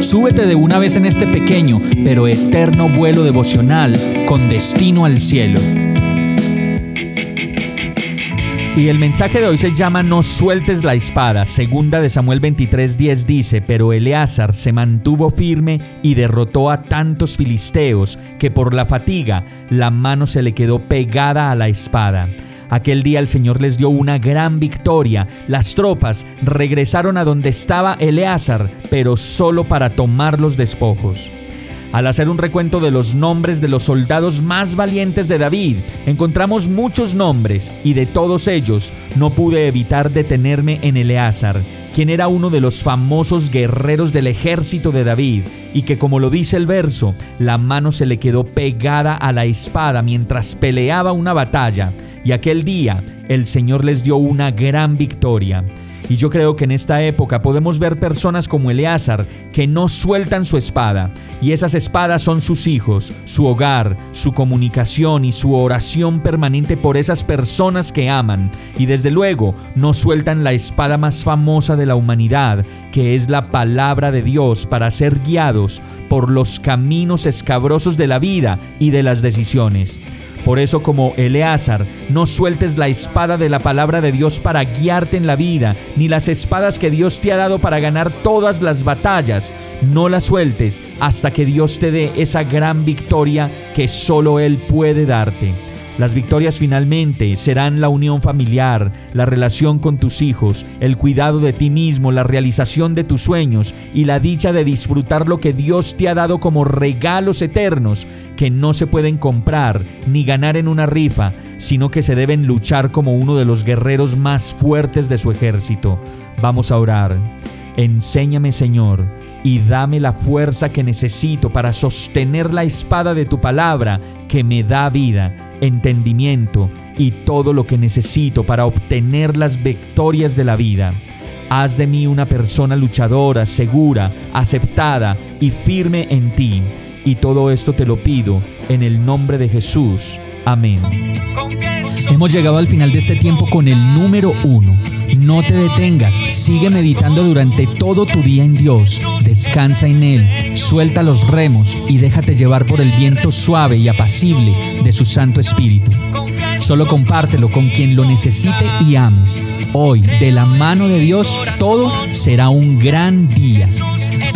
súbete de una vez en este pequeño pero eterno vuelo devocional con destino al cielo. Y el mensaje de hoy se llama No sueltes la espada. Segunda de Samuel 23:10 dice, pero Eleazar se mantuvo firme y derrotó a tantos filisteos que por la fatiga la mano se le quedó pegada a la espada. Aquel día el Señor les dio una gran victoria. Las tropas regresaron a donde estaba Eleazar, pero solo para tomar los despojos. Al hacer un recuento de los nombres de los soldados más valientes de David, encontramos muchos nombres y de todos ellos no pude evitar detenerme en Eleazar, quien era uno de los famosos guerreros del ejército de David y que como lo dice el verso, la mano se le quedó pegada a la espada mientras peleaba una batalla y aquel día el Señor les dio una gran victoria. Y yo creo que en esta época podemos ver personas como Eleazar que no sueltan su espada. Y esas espadas son sus hijos, su hogar, su comunicación y su oración permanente por esas personas que aman. Y desde luego no sueltan la espada más famosa de la humanidad, que es la palabra de Dios para ser guiados por los caminos escabrosos de la vida y de las decisiones. Por eso como Eleazar, no sueltes la espada de la palabra de Dios para guiarte en la vida, ni las espadas que Dios te ha dado para ganar todas las batallas. No las sueltes hasta que Dios te dé esa gran victoria que solo Él puede darte. Las victorias finalmente serán la unión familiar, la relación con tus hijos, el cuidado de ti mismo, la realización de tus sueños y la dicha de disfrutar lo que Dios te ha dado como regalos eternos que no se pueden comprar ni ganar en una rifa, sino que se deben luchar como uno de los guerreros más fuertes de su ejército. Vamos a orar. Enséñame, Señor, y dame la fuerza que necesito para sostener la espada de tu palabra que me da vida, entendimiento y todo lo que necesito para obtener las victorias de la vida. Haz de mí una persona luchadora, segura, aceptada y firme en ti. Y todo esto te lo pido en el nombre de Jesús. Amén. Hemos llegado al final de este tiempo con el número uno. No te detengas, sigue meditando durante todo tu día en Dios, descansa en Él, suelta los remos y déjate llevar por el viento suave y apacible de su Santo Espíritu. Solo compártelo con quien lo necesite y ames. Hoy, de la mano de Dios, todo será un gran día.